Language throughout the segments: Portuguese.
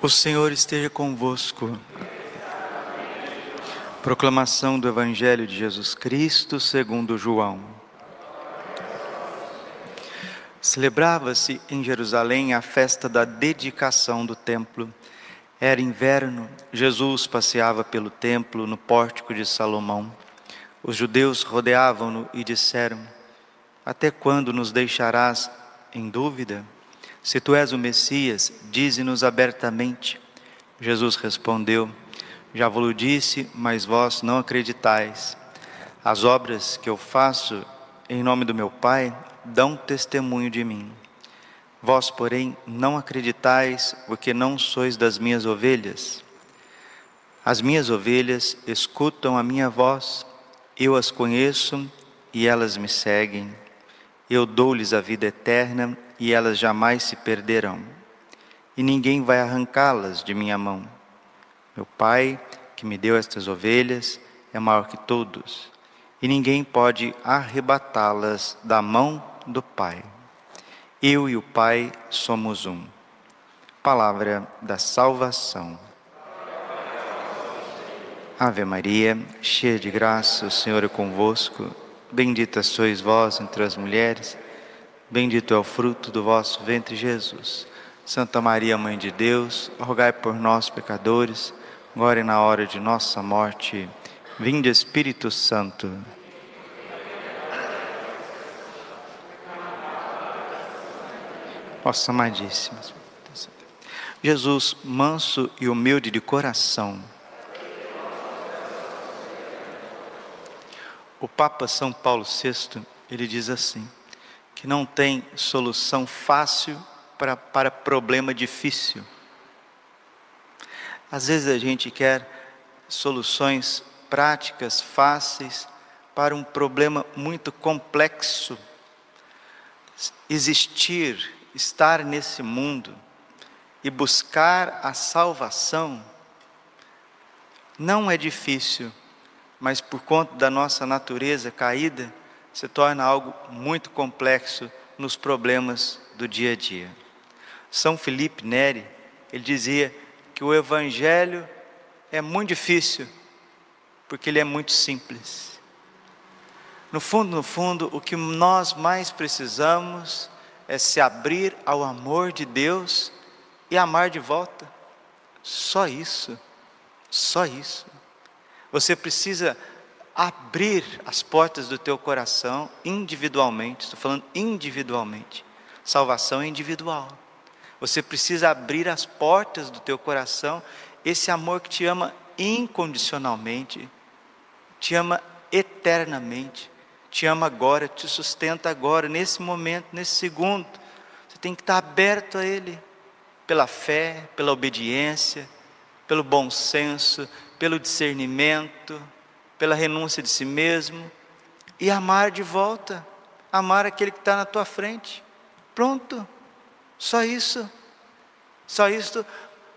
O Senhor esteja convosco. Proclamação do Evangelho de Jesus Cristo segundo João. Celebrava-se em Jerusalém a festa da dedicação do templo. Era inverno, Jesus passeava pelo templo no pórtico de Salomão. Os judeus rodeavam-no e disseram: Até quando nos deixarás em dúvida? Se tu és o Messias, dize-nos abertamente. Jesus respondeu: Já vos disse, mas vós não acreditais. As obras que eu faço em nome do meu Pai dão testemunho de mim. Vós, porém, não acreditais, porque não sois das minhas ovelhas. As minhas ovelhas escutam a minha voz, eu as conheço e elas me seguem. Eu dou-lhes a vida eterna e elas jamais se perderão, e ninguém vai arrancá-las de minha mão. Meu Pai, que me deu estas ovelhas, é maior que todos, e ninguém pode arrebatá-las da mão do Pai. Eu e o Pai somos um. Palavra da salvação. Ave Maria, cheia de graça, o Senhor é convosco. Bendita sois vós entre as mulheres Bendito é o fruto do vosso ventre, Jesus. Santa Maria, Mãe de Deus, rogai por nós, pecadores, agora e na hora de nossa morte. Vinde, Espírito Santo. Nossa amadíssima. Jesus, manso e humilde de coração. O Papa São Paulo VI, ele diz assim: que não tem solução fácil para, para problema difícil. Às vezes a gente quer soluções práticas, fáceis, para um problema muito complexo. Existir, estar nesse mundo e buscar a salvação não é difícil, mas por conta da nossa natureza caída, se torna algo muito complexo nos problemas do dia a dia. São Felipe Neri, ele dizia que o evangelho é muito difícil porque ele é muito simples. No fundo, no fundo, o que nós mais precisamos é se abrir ao amor de Deus e amar de volta. Só isso. Só isso. Você precisa abrir as portas do teu coração individualmente, estou falando individualmente. Salvação é individual. Você precisa abrir as portas do teu coração, esse amor que te ama incondicionalmente, te ama eternamente, te ama agora, te sustenta agora, nesse momento, nesse segundo. Você tem que estar aberto a Ele, pela fé, pela obediência, pelo bom senso, pelo discernimento, pela renúncia de si mesmo e amar de volta, amar aquele que está na tua frente. Pronto, só isso, só isso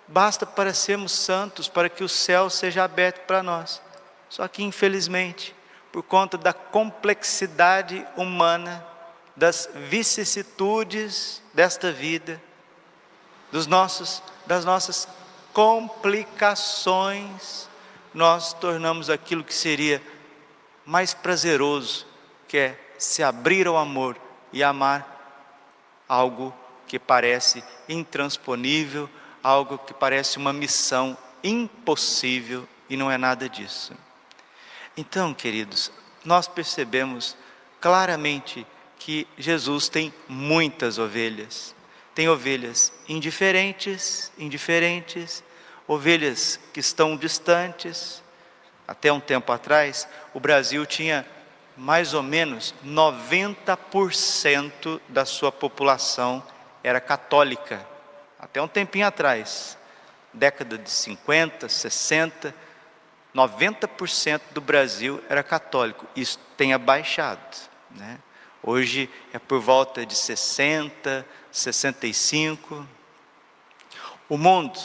basta para sermos santos, para que o céu seja aberto para nós. Só que, infelizmente, por conta da complexidade humana, das vicissitudes desta vida, dos nossos, das nossas complicações, nós tornamos aquilo que seria mais prazeroso, que é se abrir ao amor e amar algo que parece intransponível, algo que parece uma missão impossível e não é nada disso. Então, queridos, nós percebemos claramente que Jesus tem muitas ovelhas. Tem ovelhas indiferentes, indiferentes, ovelhas que estão distantes. Até um tempo atrás, o Brasil tinha mais ou menos 90% da sua população era católica. Até um tempinho atrás, década de 50, 60, 90% do Brasil era católico. Isso tem abaixado. Né? Hoje é por volta de 60, 65. O mundo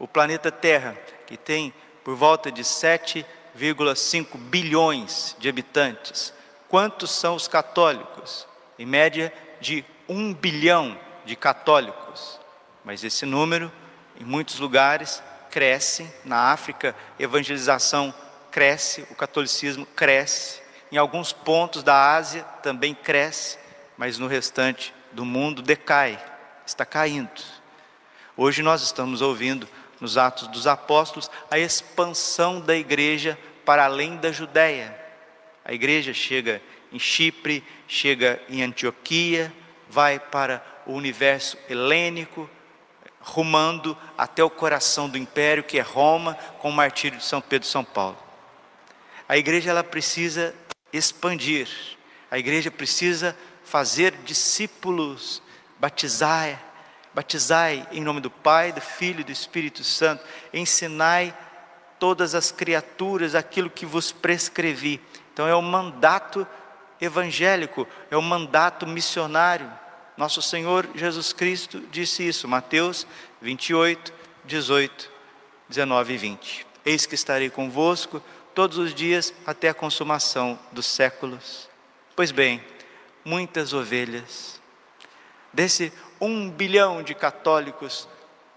o planeta Terra, que tem por volta de 7,5 bilhões de habitantes. Quantos são os católicos? Em média de 1 bilhão de católicos. Mas esse número, em muitos lugares cresce, na África, evangelização cresce, o catolicismo cresce, em alguns pontos da Ásia também cresce, mas no restante do mundo decai, está caindo. Hoje nós estamos ouvindo nos Atos dos Apóstolos a expansão da igreja para além da Judéia. A igreja chega em Chipre, chega em Antioquia, vai para o universo helênico, rumando até o coração do império, que é Roma, com o martírio de São Pedro e São Paulo. A igreja ela precisa expandir, a igreja precisa fazer discípulos, batizar, batizai em nome do Pai, do Filho e do Espírito Santo, ensinai todas as criaturas aquilo que vos prescrevi. Então é o mandato evangélico, é o mandato missionário. Nosso Senhor Jesus Cristo disse isso, Mateus 28, 18, 19 e 20. Eis que estarei convosco todos os dias até a consumação dos séculos. Pois bem, muitas ovelhas, desse um bilhão de católicos,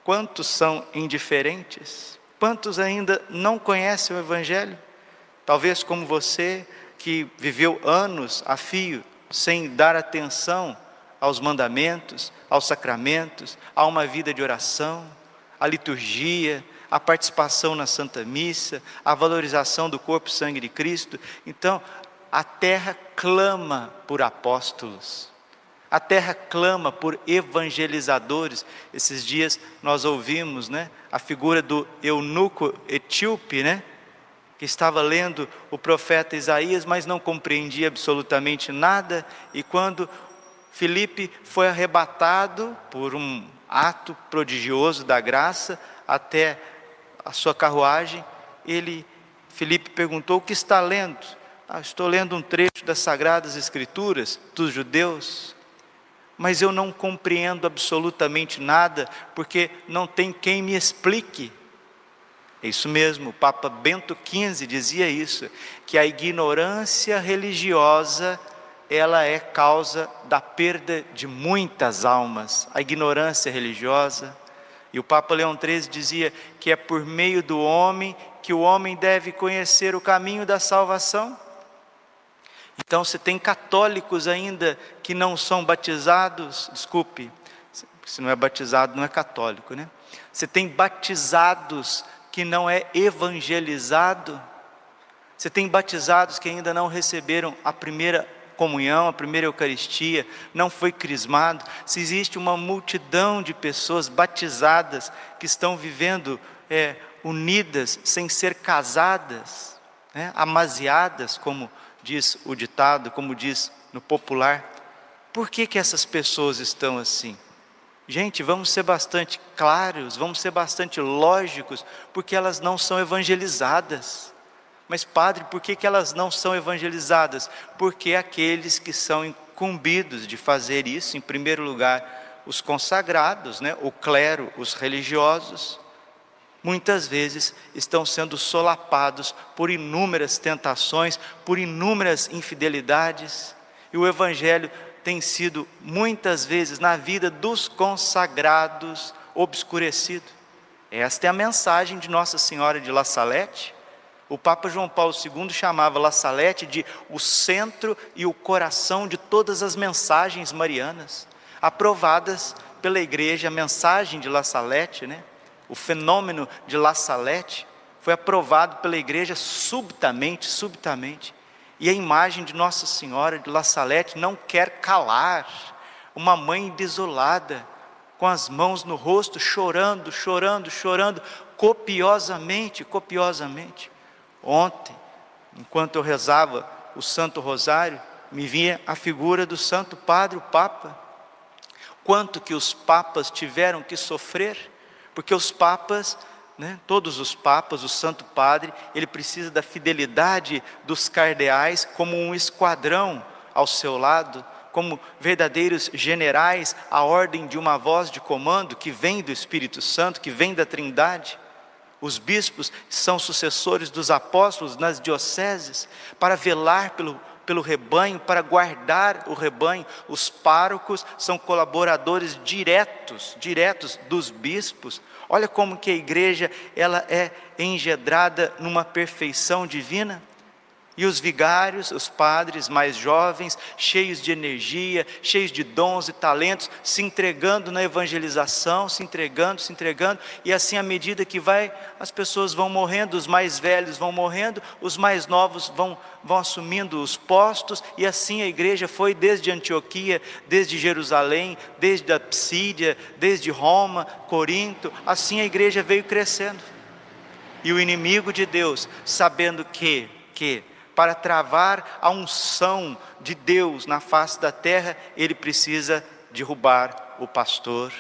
quantos são indiferentes? Quantos ainda não conhecem o Evangelho? Talvez como você, que viveu anos a fio sem dar atenção aos mandamentos, aos sacramentos, a uma vida de oração, a liturgia, a participação na Santa Missa, a valorização do corpo e sangue de Cristo. Então, a terra clama por apóstolos. A terra clama por evangelizadores. Esses dias nós ouvimos, né, a figura do eunuco etíope, né, que estava lendo o profeta Isaías, mas não compreendia absolutamente nada, e quando Filipe foi arrebatado por um ato prodigioso da graça até a sua carruagem. Ele, Filipe perguntou: O que está lendo? Ah, estou lendo um trecho das Sagradas Escrituras dos judeus, mas eu não compreendo absolutamente nada, porque não tem quem me explique. É isso mesmo, o Papa Bento XV dizia isso, que a ignorância religiosa ela é causa da perda de muitas almas, a ignorância religiosa. E o Papa Leão XIII dizia que é por meio do homem que o homem deve conhecer o caminho da salvação. Então, se tem católicos ainda que não são batizados, desculpe, se não é batizado, não é católico, né? Se tem batizados que não é evangelizado, você tem batizados que ainda não receberam a primeira comunhão, a primeira Eucaristia, não foi crismado, se existe uma multidão de pessoas batizadas que estão vivendo é, unidas, sem ser casadas, né, amaziadas, como diz o ditado, como diz no popular, por que, que essas pessoas estão assim? Gente, vamos ser bastante claros, vamos ser bastante lógicos, porque elas não são evangelizadas. Mas, padre, por que, que elas não são evangelizadas? Porque aqueles que são incumbidos de fazer isso, em primeiro lugar, os consagrados, né? o clero, os religiosos, muitas vezes estão sendo solapados por inúmeras tentações, por inúmeras infidelidades, e o Evangelho tem sido muitas vezes na vida dos consagrados obscurecido. Esta é a mensagem de Nossa Senhora de La Salete, o Papa João Paulo II chamava La Salette de o centro e o coração de todas as mensagens marianas, aprovadas pela igreja, a mensagem de La Salette, né? O fenômeno de La Salette, foi aprovado pela igreja subitamente, subitamente. E a imagem de Nossa Senhora de La Salette não quer calar uma mãe desolada, com as mãos no rosto, chorando, chorando, chorando, copiosamente, copiosamente. Ontem, enquanto eu rezava o Santo Rosário, me vinha a figura do Santo Padre, o Papa. Quanto que os papas tiveram que sofrer, porque os papas, né, todos os papas, o Santo Padre, ele precisa da fidelidade dos cardeais como um esquadrão ao seu lado, como verdadeiros generais, a ordem de uma voz de comando que vem do Espírito Santo, que vem da Trindade. Os bispos são sucessores dos apóstolos nas dioceses para velar pelo pelo rebanho para guardar o rebanho. Os párocos são colaboradores diretos, diretos dos bispos. Olha como que a igreja ela é engedrada numa perfeição divina. E os vigários, os padres mais jovens, cheios de energia, cheios de dons e talentos, se entregando na evangelização, se entregando, se entregando, e assim à medida que vai, as pessoas vão morrendo, os mais velhos vão morrendo, os mais novos vão, vão assumindo os postos, e assim a igreja foi desde Antioquia, desde Jerusalém, desde a Psídia, desde Roma, Corinto, assim a igreja veio crescendo. E o inimigo de Deus, sabendo que, que para travar a unção de Deus na face da terra, ele precisa derrubar o pastor.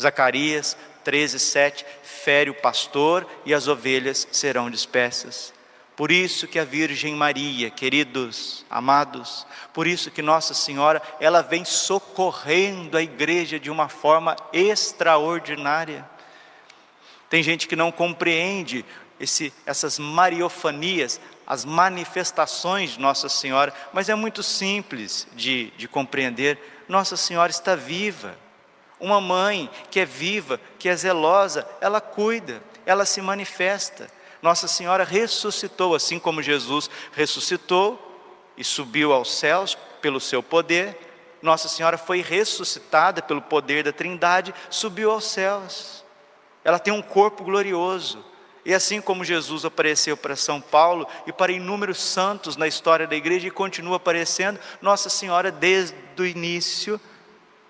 Zacarias 13, 7, fere o pastor e as ovelhas serão dispersas. Por isso que a Virgem Maria, queridos, amados, por isso que Nossa Senhora, ela vem socorrendo a igreja de uma forma extraordinária. Tem gente que não compreende esse, essas mariofanias, as manifestações de Nossa Senhora, mas é muito simples de, de compreender. Nossa Senhora está viva. Uma mãe que é viva, que é zelosa, ela cuida, ela se manifesta. Nossa Senhora ressuscitou, assim como Jesus ressuscitou e subiu aos céus pelo seu poder. Nossa Senhora foi ressuscitada pelo poder da Trindade, subiu aos céus. Ela tem um corpo glorioso e assim como Jesus apareceu para São Paulo e para inúmeros santos na história da igreja e continua aparecendo, Nossa Senhora desde o início,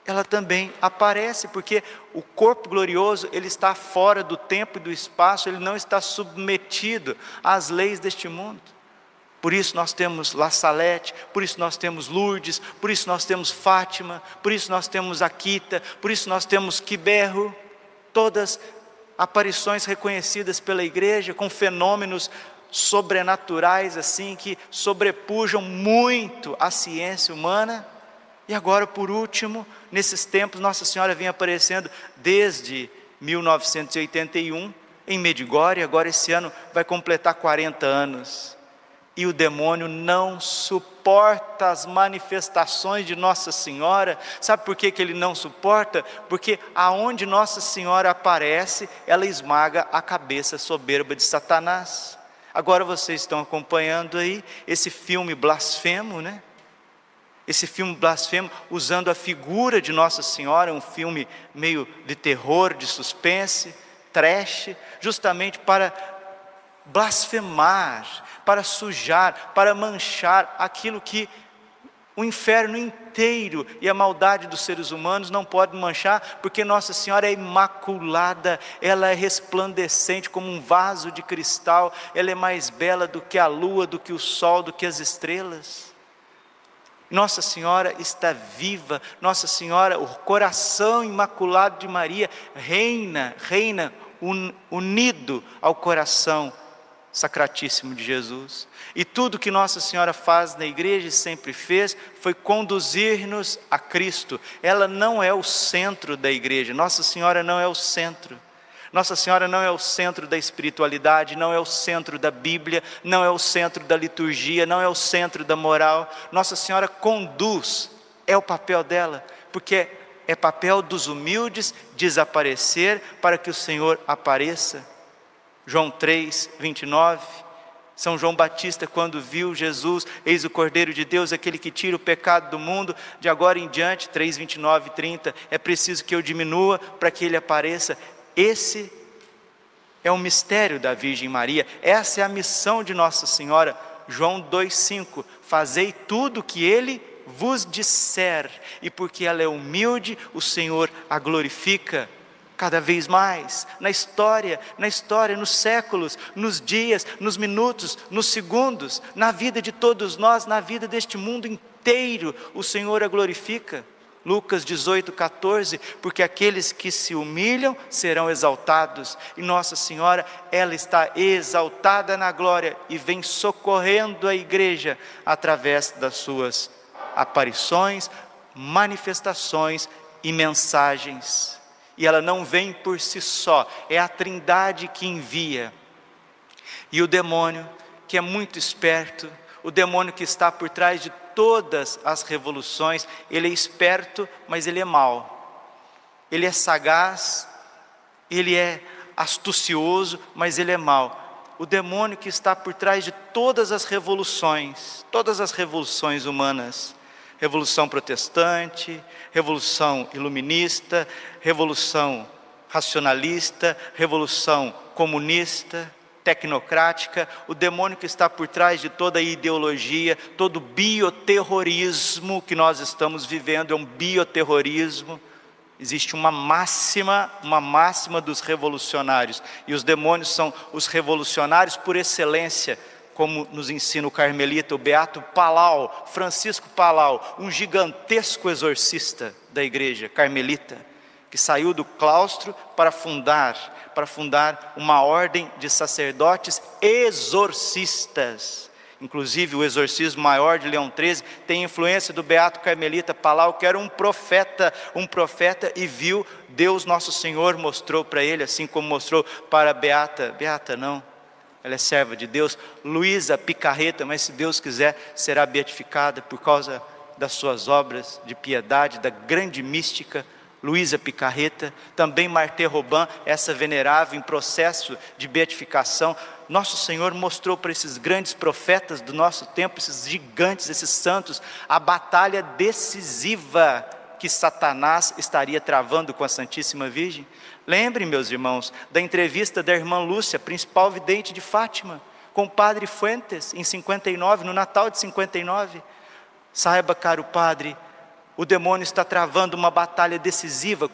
ela também aparece, porque o corpo glorioso, ele está fora do tempo e do espaço, ele não está submetido às leis deste mundo. Por isso nós temos La Salete, por isso nós temos Lourdes, por isso nós temos Fátima, por isso nós temos Aquita, por isso nós temos Quiberro, todas aparições reconhecidas pela igreja com fenômenos sobrenaturais assim que sobrepujam muito a ciência humana. E agora, por último, nesses tempos, Nossa Senhora vem aparecendo desde 1981 em Medigore, agora esse ano vai completar 40 anos e o demônio não suporta as manifestações de Nossa Senhora. Sabe por que, que ele não suporta? Porque aonde Nossa Senhora aparece, ela esmaga a cabeça soberba de Satanás. Agora vocês estão acompanhando aí esse filme blasfemo, né? Esse filme blasfemo usando a figura de Nossa Senhora, um filme meio de terror, de suspense, trash, justamente para blasfemar, para sujar, para manchar aquilo que o inferno inteiro e a maldade dos seres humanos não pode manchar, porque Nossa Senhora é imaculada, ela é resplandecente como um vaso de cristal, ela é mais bela do que a lua, do que o sol, do que as estrelas. Nossa Senhora está viva, Nossa Senhora, o coração imaculado de Maria, reina, reina unido ao coração sacratíssimo de Jesus. E tudo que Nossa Senhora faz na igreja e sempre fez foi conduzir-nos a Cristo. Ela não é o centro da igreja. Nossa Senhora não é o centro. Nossa Senhora não é o centro da espiritualidade, não é o centro da Bíblia, não é o centro da liturgia, não é o centro da moral. Nossa Senhora conduz, é o papel dela, porque é papel dos humildes desaparecer para que o Senhor apareça. João 3, 29. São João Batista, quando viu Jesus, eis o Cordeiro de Deus, aquele que tira o pecado do mundo, de agora em diante, 3, 29 e 30, é preciso que eu diminua para que ele apareça. Esse é o mistério da Virgem Maria, essa é a missão de Nossa Senhora. João 2,5: Fazei tudo o que ele vos disser, e porque ela é humilde, o Senhor a glorifica cada vez mais na história, na história, nos séculos, nos dias, nos minutos, nos segundos, na vida de todos nós, na vida deste mundo inteiro, o Senhor a glorifica. Lucas 18, 14, porque aqueles que se humilham serão exaltados, e Nossa Senhora, ela está exaltada na glória e vem socorrendo a igreja através das suas aparições, manifestações e mensagens e ela não vem por si só, é a Trindade que envia. E o demônio, que é muito esperto, o demônio que está por trás de todas as revoluções, ele é esperto, mas ele é mau. Ele é sagaz, ele é astucioso, mas ele é mau. O demônio que está por trás de todas as revoluções, todas as revoluções humanas, revolução protestante, revolução iluminista, revolução racionalista, revolução comunista, tecnocrática, o demônio que está por trás de toda a ideologia, todo o bioterrorismo que nós estamos vivendo é um bioterrorismo. Existe uma máxima, uma máxima dos revolucionários, e os demônios são os revolucionários por excelência, como nos ensina o carmelita, o beato Palau, Francisco Palau, um gigantesco exorcista da igreja carmelita, que saiu do claustro para fundar, para fundar uma ordem de sacerdotes exorcistas. Inclusive, o exorcismo maior de Leão XIII tem influência do beato carmelita Palau, que era um profeta, um profeta e viu Deus nosso Senhor mostrou para ele, assim como mostrou para a beata, beata não, ela é serva de Deus, Luísa Picarreta, mas se Deus quiser, será beatificada por causa das suas obras de piedade, da grande mística Luísa Picarreta, também Martê Robin, essa venerável em processo de beatificação, nosso Senhor mostrou para esses grandes profetas do nosso tempo, esses gigantes, esses santos, a batalha decisiva que Satanás estaria travando com a Santíssima Virgem. Lembrem, meus irmãos, da entrevista da irmã Lúcia, principal vidente de Fátima, com o padre Fuentes, em 59, no Natal de 59. Saiba, caro padre, o demônio está travando uma batalha decisiva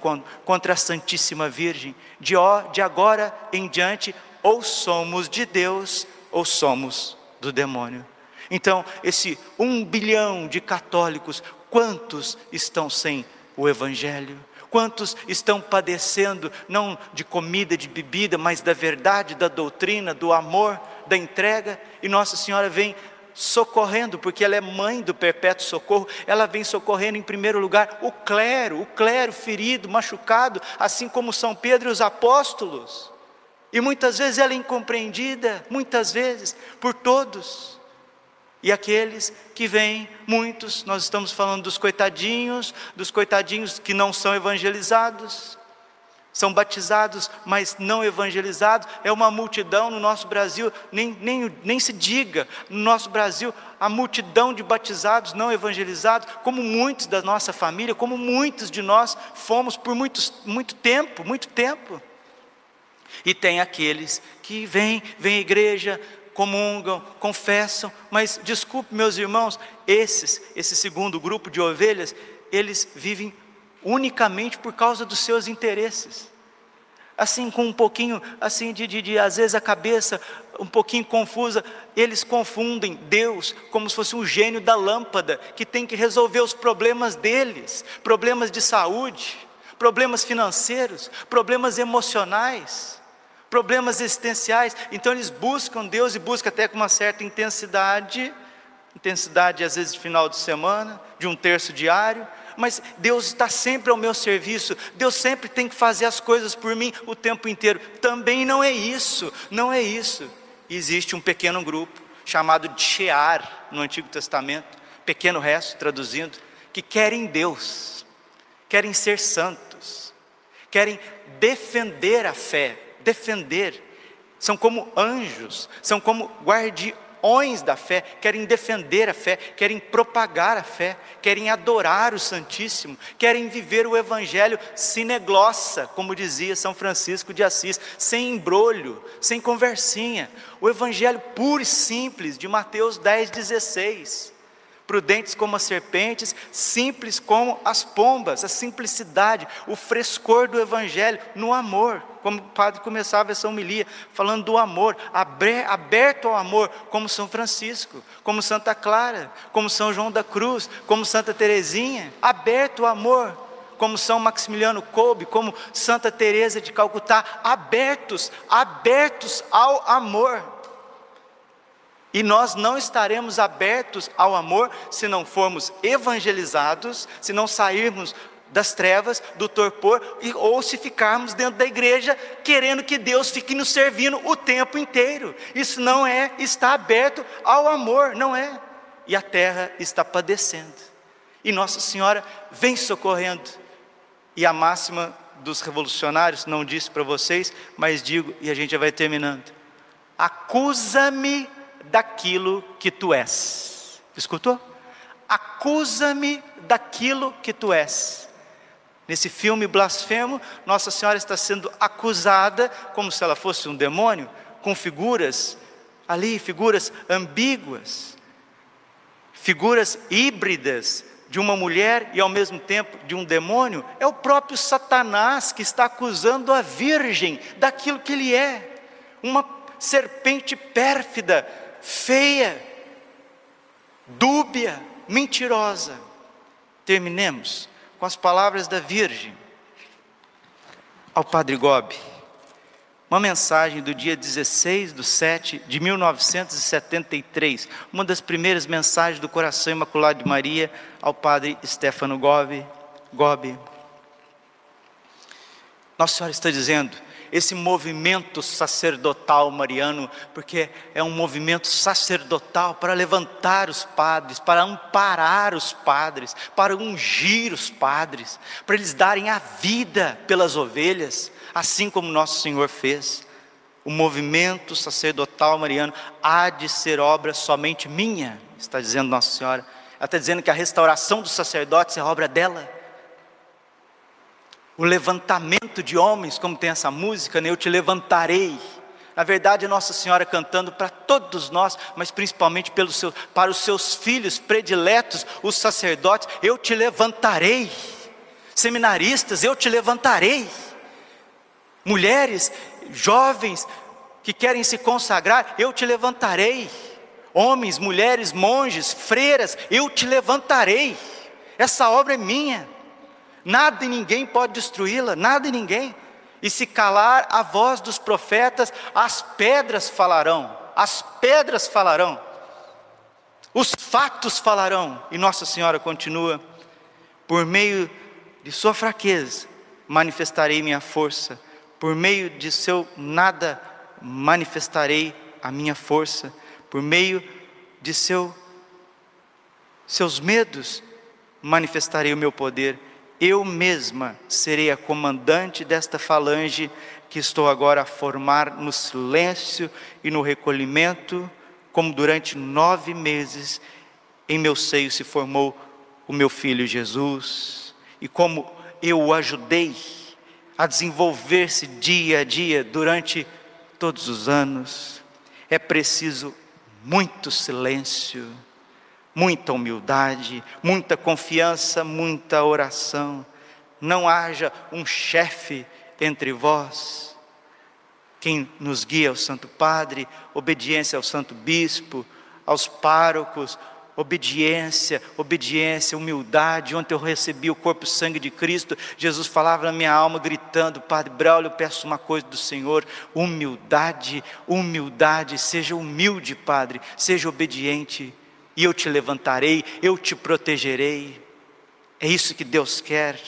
contra a Santíssima Virgem. De, de agora em diante, ou somos de Deus ou somos do demônio. Então, esse um bilhão de católicos, quantos estão sem o Evangelho? Quantos estão padecendo, não de comida, de bebida, mas da verdade, da doutrina, do amor, da entrega? E Nossa Senhora vem socorrendo, porque ela é mãe do perpétuo socorro, ela vem socorrendo em primeiro lugar o clero, o clero ferido, machucado, assim como São Pedro e os apóstolos. E muitas vezes ela é incompreendida, muitas vezes, por todos. E aqueles que vêm, muitos, nós estamos falando dos coitadinhos, dos coitadinhos que não são evangelizados, são batizados, mas não evangelizados, é uma multidão no nosso Brasil, nem, nem, nem se diga, no nosso Brasil, a multidão de batizados não evangelizados, como muitos da nossa família, como muitos de nós fomos por muitos, muito tempo, muito tempo. E tem aqueles que vêm, vêm à igreja, comungam, confessam, mas desculpe, meus irmãos, esses, esse segundo grupo de ovelhas, eles vivem unicamente por causa dos seus interesses. Assim, com um pouquinho, assim, de, de, de às vezes a cabeça um pouquinho confusa, eles confundem Deus como se fosse um gênio da lâmpada que tem que resolver os problemas deles, problemas de saúde, problemas financeiros, problemas emocionais problemas existenciais. Então eles buscam Deus e buscam até com uma certa intensidade, intensidade às vezes de final de semana, de um terço diário, mas Deus está sempre ao meu serviço, Deus sempre tem que fazer as coisas por mim o tempo inteiro. Também não é isso, não é isso. Existe um pequeno grupo chamado de Shear no Antigo Testamento, pequeno resto traduzindo, que querem Deus, querem ser santos, querem defender a fé, defender, são como anjos, são como guardiões da fé, querem defender a fé, querem propagar a fé, querem adorar o Santíssimo, querem viver o Evangelho sineglossa, como dizia São Francisco de Assis, sem embrolho, sem conversinha, o Evangelho puro e simples de Mateus 10, 16 prudentes como as serpentes, simples como as pombas, a simplicidade, o frescor do Evangelho, no amor, como o padre começava essa homilia, falando do amor, aberto ao amor, como São Francisco, como Santa Clara, como São João da Cruz, como Santa Teresinha, aberto ao amor, como São Maximiliano Kolbe, como Santa Teresa de Calcutá, abertos, abertos ao amor. E nós não estaremos abertos ao amor se não formos evangelizados, se não sairmos das trevas, do torpor, ou se ficarmos dentro da igreja querendo que Deus fique nos servindo o tempo inteiro. Isso não é estar aberto ao amor, não é. E a terra está padecendo. E Nossa Senhora vem socorrendo. E a máxima dos revolucionários, não disse para vocês, mas digo, e a gente já vai terminando: acusa-me daquilo que tu és. Escutou? Acusa-me daquilo que tu és. Nesse filme blasfemo, Nossa Senhora está sendo acusada como se ela fosse um demônio, com figuras ali, figuras ambíguas, figuras híbridas de uma mulher e ao mesmo tempo de um demônio. É o próprio Satanás que está acusando a Virgem daquilo que ele é, uma serpente pérfida, feia, dúbia, mentirosa. Terminemos com as palavras da Virgem ao Padre Gobi. Uma mensagem do dia 16 de 7 de 1973, uma das primeiras mensagens do Coração Imaculado de Maria ao Padre Stefano Gobi. Gobi. Nossa Senhora está dizendo: esse movimento sacerdotal mariano, porque é um movimento sacerdotal para levantar os padres, para amparar os padres, para ungir os padres, para eles darem a vida pelas ovelhas, assim como nosso Senhor fez. O movimento sacerdotal mariano há de ser obra somente minha, está dizendo Nossa Senhora. Ela está dizendo que a restauração dos sacerdotes é obra dela o levantamento de homens, como tem essa música, né? eu te levantarei. Na verdade, Nossa Senhora cantando para todos nós, mas principalmente para os seus filhos prediletos, os sacerdotes, eu te levantarei. Seminaristas, eu te levantarei. Mulheres, jovens que querem se consagrar, eu te levantarei. Homens, mulheres, monges, freiras, eu te levantarei. Essa obra é minha. Nada e ninguém pode destruí-la, nada e ninguém. E se calar a voz dos profetas, as pedras falarão, as pedras falarão, os fatos falarão. E Nossa Senhora continua: por meio de sua fraqueza, manifestarei minha força, por meio de seu nada, manifestarei a minha força, por meio de seu, seus medos, manifestarei o meu poder eu mesma serei a comandante desta falange que estou agora a formar no silêncio e no recolhimento, como durante nove meses em meu seio se formou o meu filho Jesus, e como eu o ajudei a desenvolver-se dia a dia durante todos os anos, é preciso muito silêncio muita humildade, muita confiança, muita oração. Não haja um chefe entre vós. Quem nos guia o Santo Padre, obediência ao Santo Bispo, aos párocos, obediência, obediência, humildade. Ontem eu recebi o corpo e sangue de Cristo. Jesus falava na minha alma, gritando: Padre Braulio, eu peço uma coisa do Senhor: humildade, humildade. Seja humilde, Padre, seja obediente e eu te levantarei, eu te protegerei. É isso que Deus quer.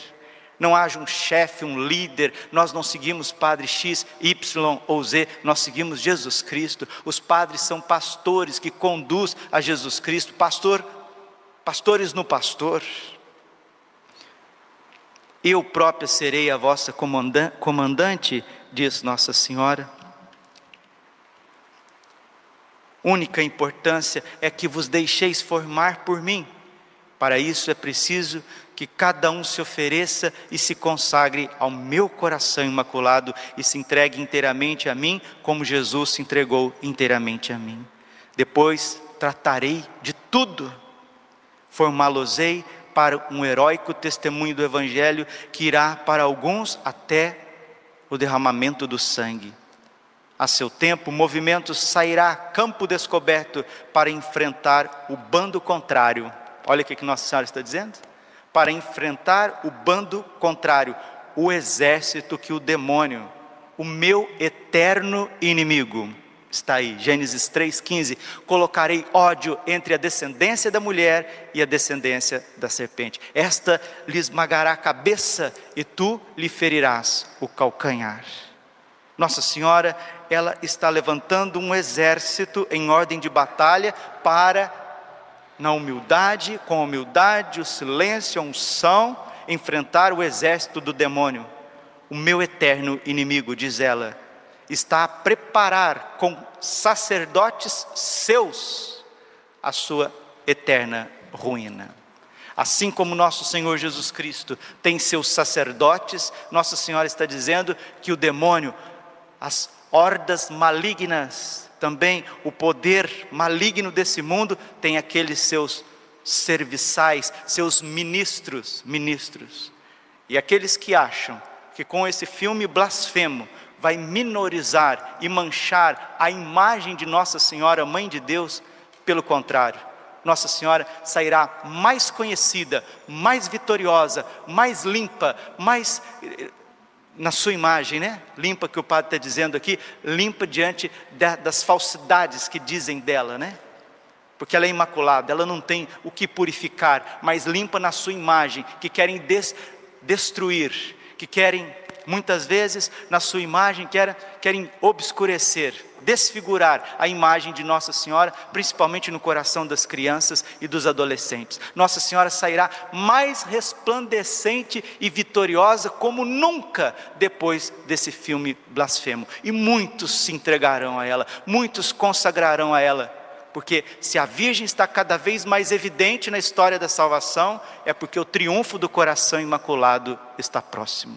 Não haja um chefe, um líder, nós não seguimos Padre X, Y ou Z, nós seguimos Jesus Cristo. Os padres são pastores que conduz a Jesus Cristo, pastor, pastores no pastor. Eu própria serei a vossa comandante, diz Nossa Senhora. Única importância é que vos deixeis formar por mim. Para isso é preciso que cada um se ofereça e se consagre ao meu coração imaculado e se entregue inteiramente a mim, como Jesus se entregou inteiramente a mim. Depois tratarei de tudo, formá-los-ei para um heróico testemunho do Evangelho que irá para alguns até o derramamento do sangue a seu tempo, o movimento sairá campo descoberto para enfrentar o bando contrário. Olha o que Nossa Senhora está dizendo. Para enfrentar o bando contrário, o exército que o demônio, o meu eterno inimigo, está aí, Gênesis 3,15: colocarei ódio entre a descendência da mulher e a descendência da serpente. Esta lhe esmagará a cabeça e tu lhe ferirás o calcanhar. Nossa Senhora, ela está levantando um exército em ordem de batalha para, na humildade, com a humildade, o silêncio, a unção, enfrentar o exército do demônio. O meu eterno inimigo, diz ela, está a preparar com sacerdotes seus a sua eterna ruína. Assim como nosso Senhor Jesus Cristo tem seus sacerdotes, Nossa Senhora está dizendo que o demônio, as hordas malignas, também o poder maligno desse mundo, tem aqueles seus serviçais, seus ministros, ministros. E aqueles que acham que com esse filme blasfemo vai minorizar e manchar a imagem de Nossa Senhora, Mãe de Deus, pelo contrário, Nossa Senhora sairá mais conhecida, mais vitoriosa, mais limpa, mais eh, na sua imagem, né? Limpa que o padre está dizendo aqui, limpa diante das falsidades que dizem dela, né? Porque ela é imaculada, ela não tem o que purificar, mas limpa na sua imagem, que querem des, destruir, que querem muitas vezes na sua imagem querem, querem obscurecer, desfigurar a imagem de Nossa Senhora, principalmente no coração das crianças e dos adolescentes. Nossa Senhora sairá mais resplandecente e vitoriosa como nunca depois desse filme blasfemo. E muitos se entregarão a ela, muitos consagrarão a ela porque se a Virgem está cada vez mais evidente na história da salvação, é porque o triunfo do coração imaculado está próximo.